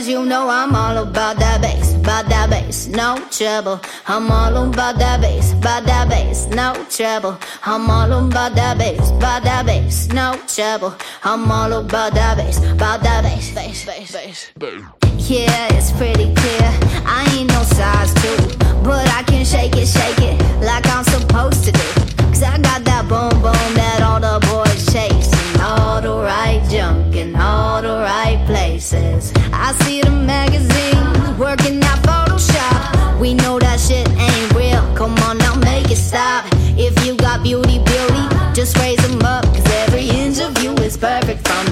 Trouble. I'm all about that bass, about that bass, no trouble. I'm all about that bass, by that bass, no trouble. I'm all about that bass, by that bass, no trouble. I'm all about that bass, about that bass, bass, bass, bass. Yeah, it's pretty clear. I ain't no size two, but I can shake it, shake it like I'm supposed to do. Cause I got that boom boom that all the boys chase. All the right junk in all the right places. See the magazines working out Photoshop. We know that shit ain't real. Come on now, make it stop. If you got beauty, beauty, just raise them up. Cause every inch of you is perfect from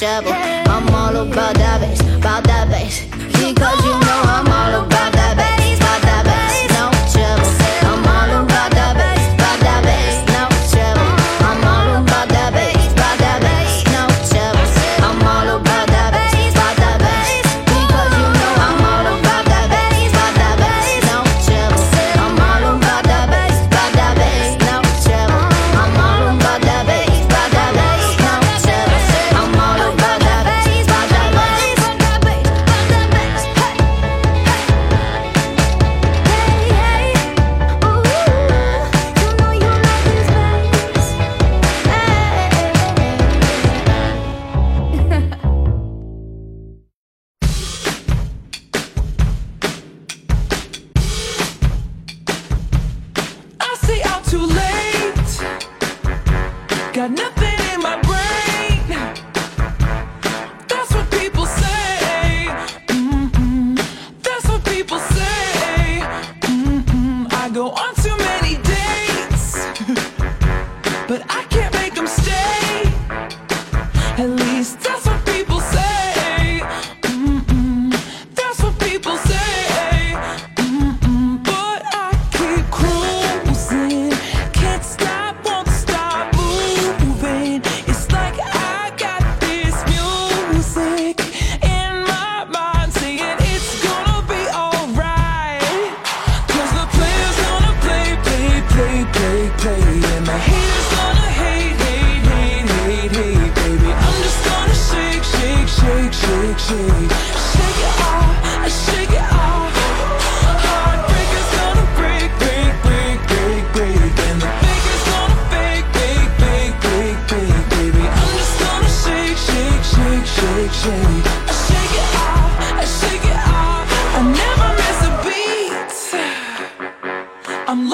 Trouble. I'm all about that I'm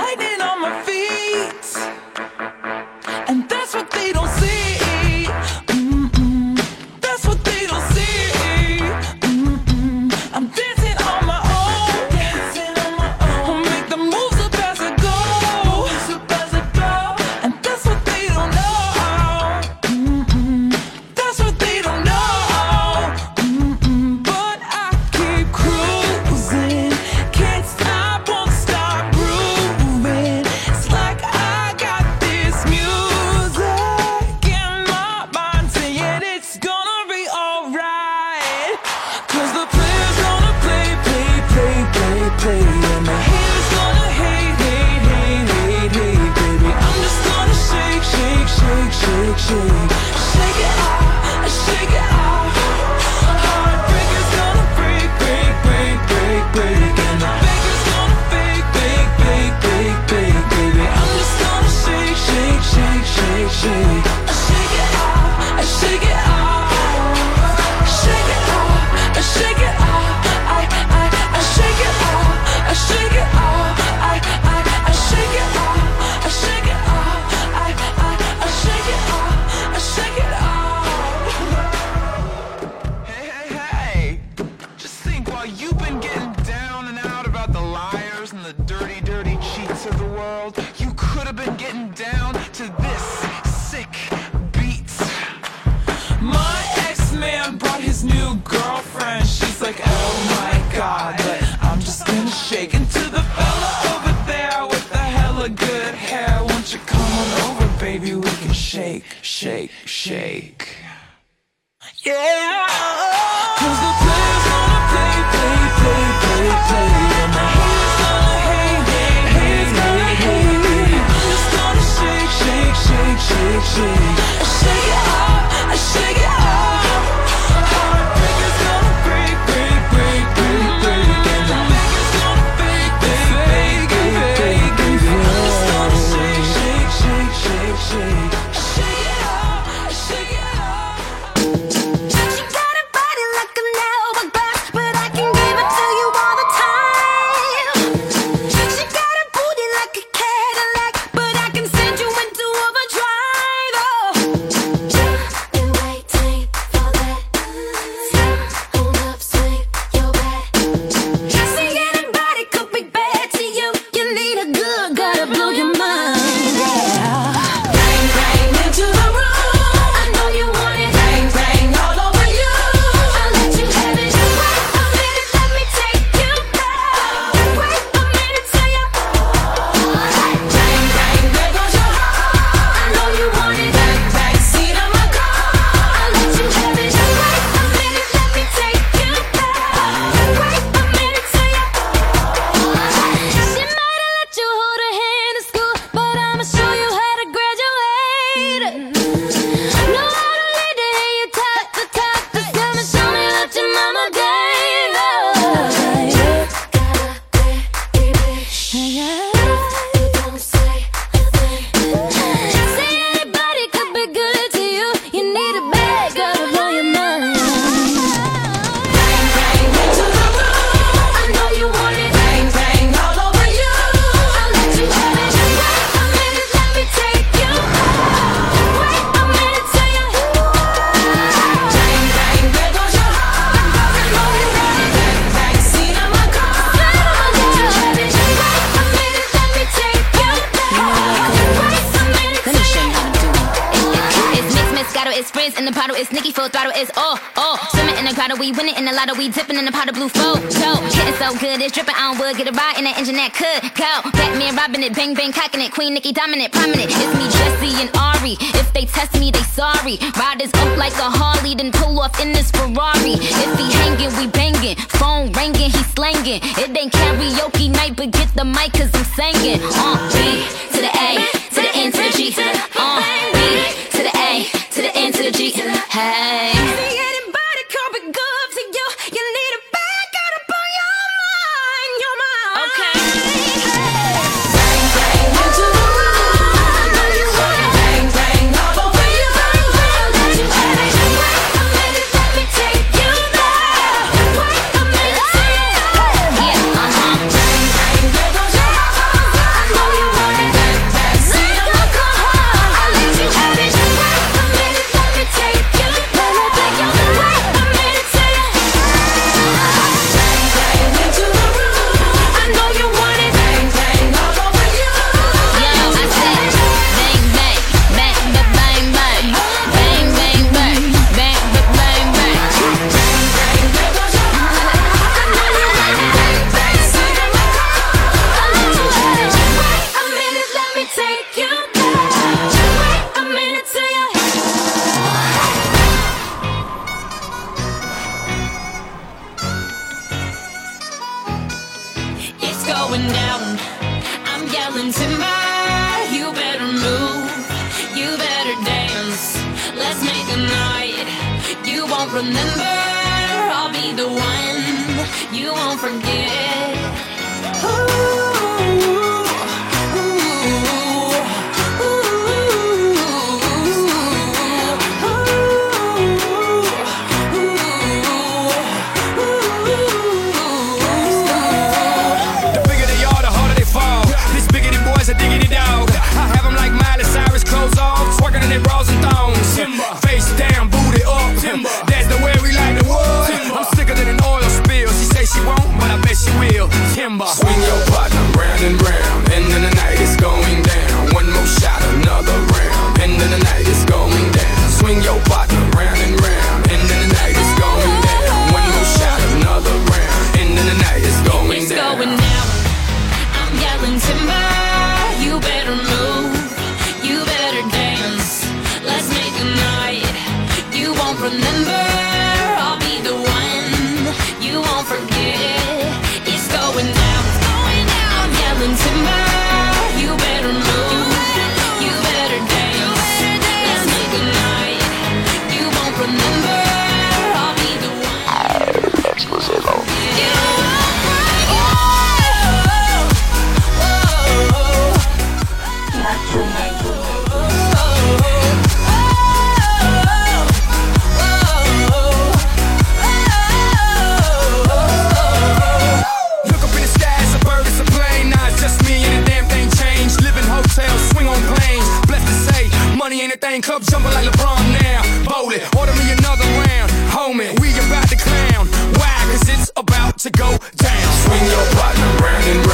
shake, shake. Shake Nicki dominant, prominent. It's me, Jessie, and Ari. If they test me, they sorry. Riders up like a Harley, then pull off in this Ferrari. If he hanging, we banging. Phone ringing, he slanging. It ain't karaoke night, but get the mic, cause I'm singing. Uh, B to the A, to the N to the G. Uh, B to the A, to the N to the G. Hey. Same cup jumping like LeBron now. Bowl it, order me another round. Homie, we about to clown. Why? Cause it's about to go down. Swing your partner round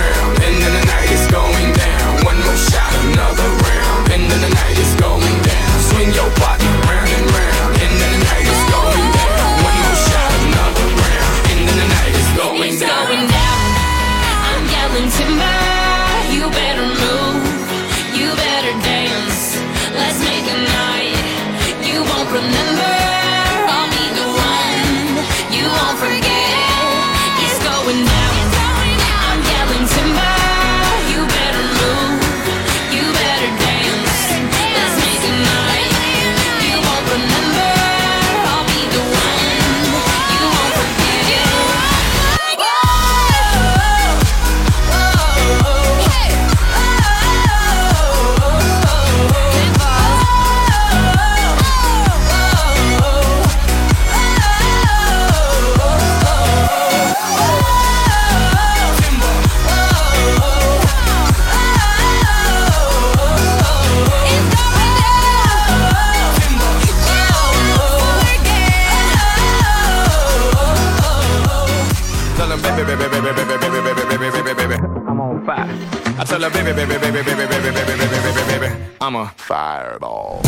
Tell her, baby, baby, baby, baby, baby, baby, baby, baby, baby, I'm a fireball.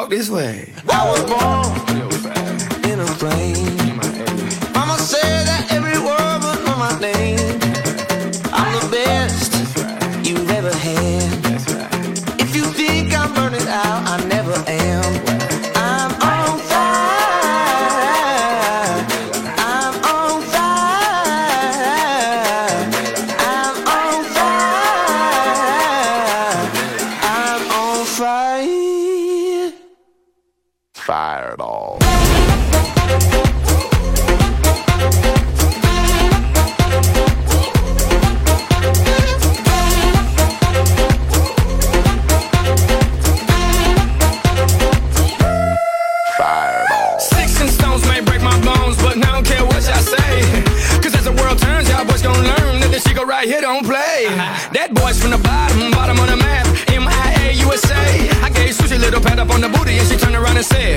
Walk this way. I was born in a plane.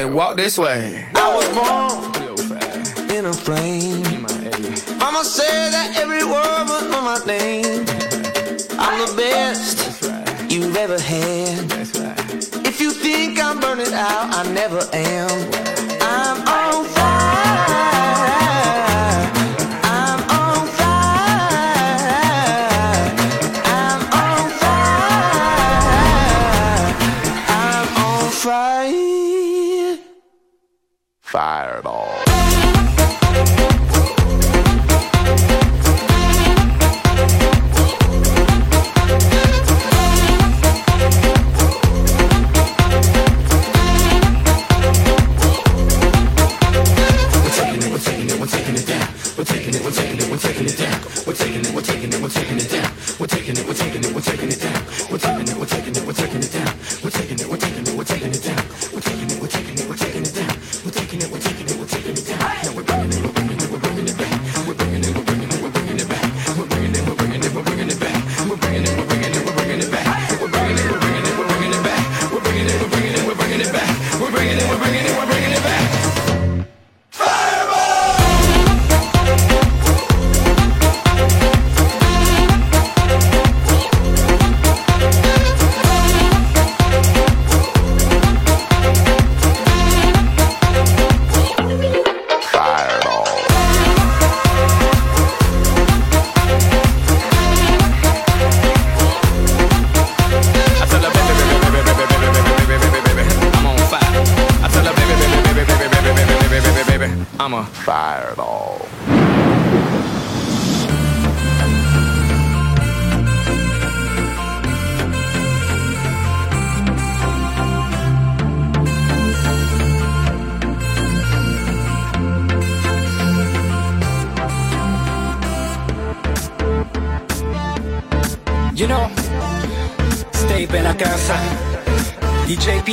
way, walk this way. I was born in a flame. Mama said that every word was on my name. I'm the best right. you've ever had. Right. If you think I'm burning out, I never am. JP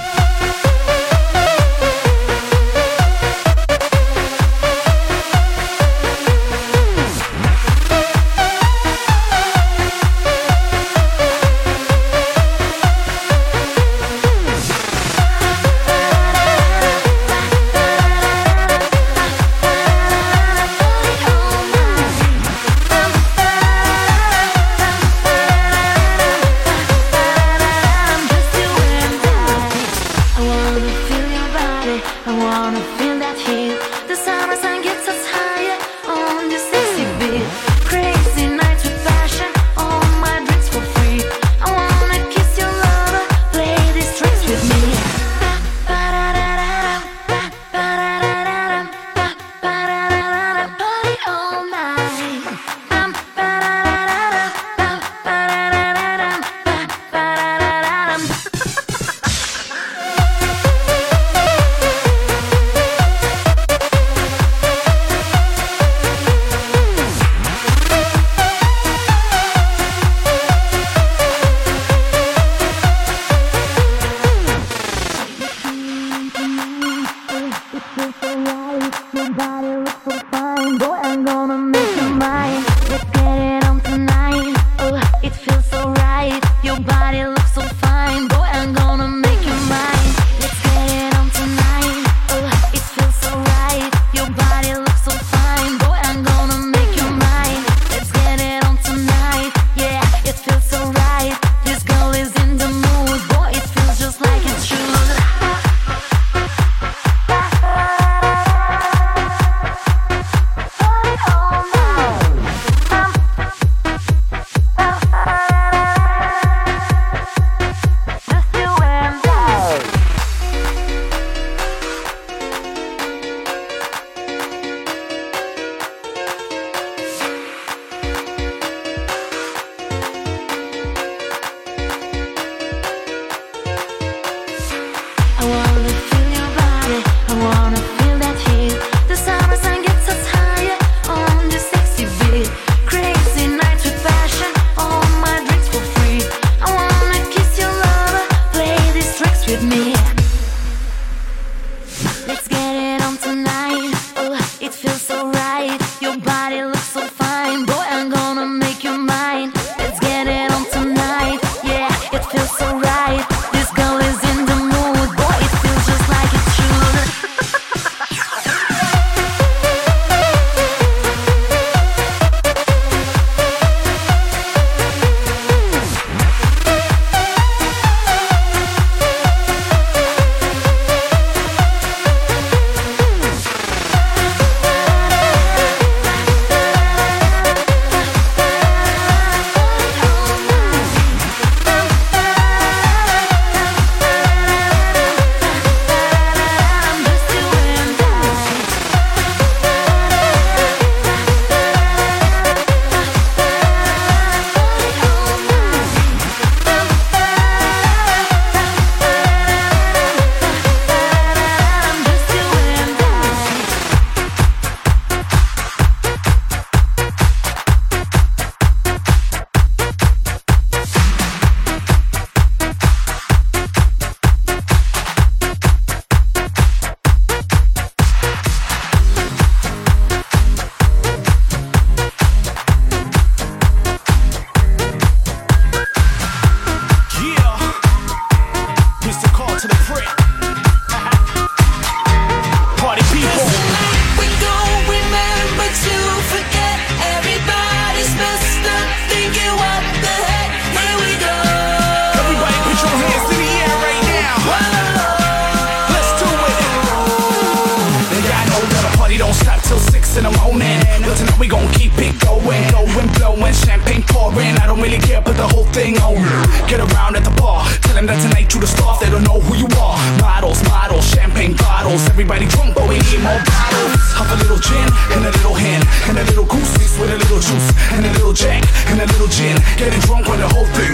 little gin and a little hen and a little goose with a little juice and a little jack and a little gin. Getting drunk on the whole thing.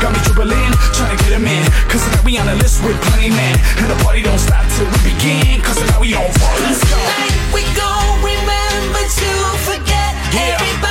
Got me dribbling, trying to get him in. Cause now we on the list with plenty men. And the party don't stop till we begin. Cause now we on fire. Let's go. Tonight we gon' remember to forget yeah. everybody.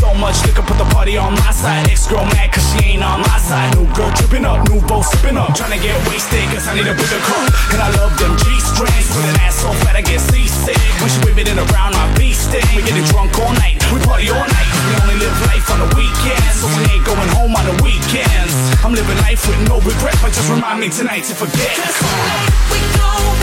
So much liquor, put the party on my side. Ex girl mad cause she ain't on my side. New girl tripping up, new boat sipping up. Trying to get wasted cause I need a bigger cup. And I love them G strings. With an ass so fat I get seasick. When she whip it in around my beat stick. We get it drunk all night, we party all night. We only live life on the weekends. So we ain't going home on the weekends. I'm living life with no regret, but just remind me tonight to forget. Cause we go.